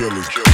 killers.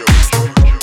All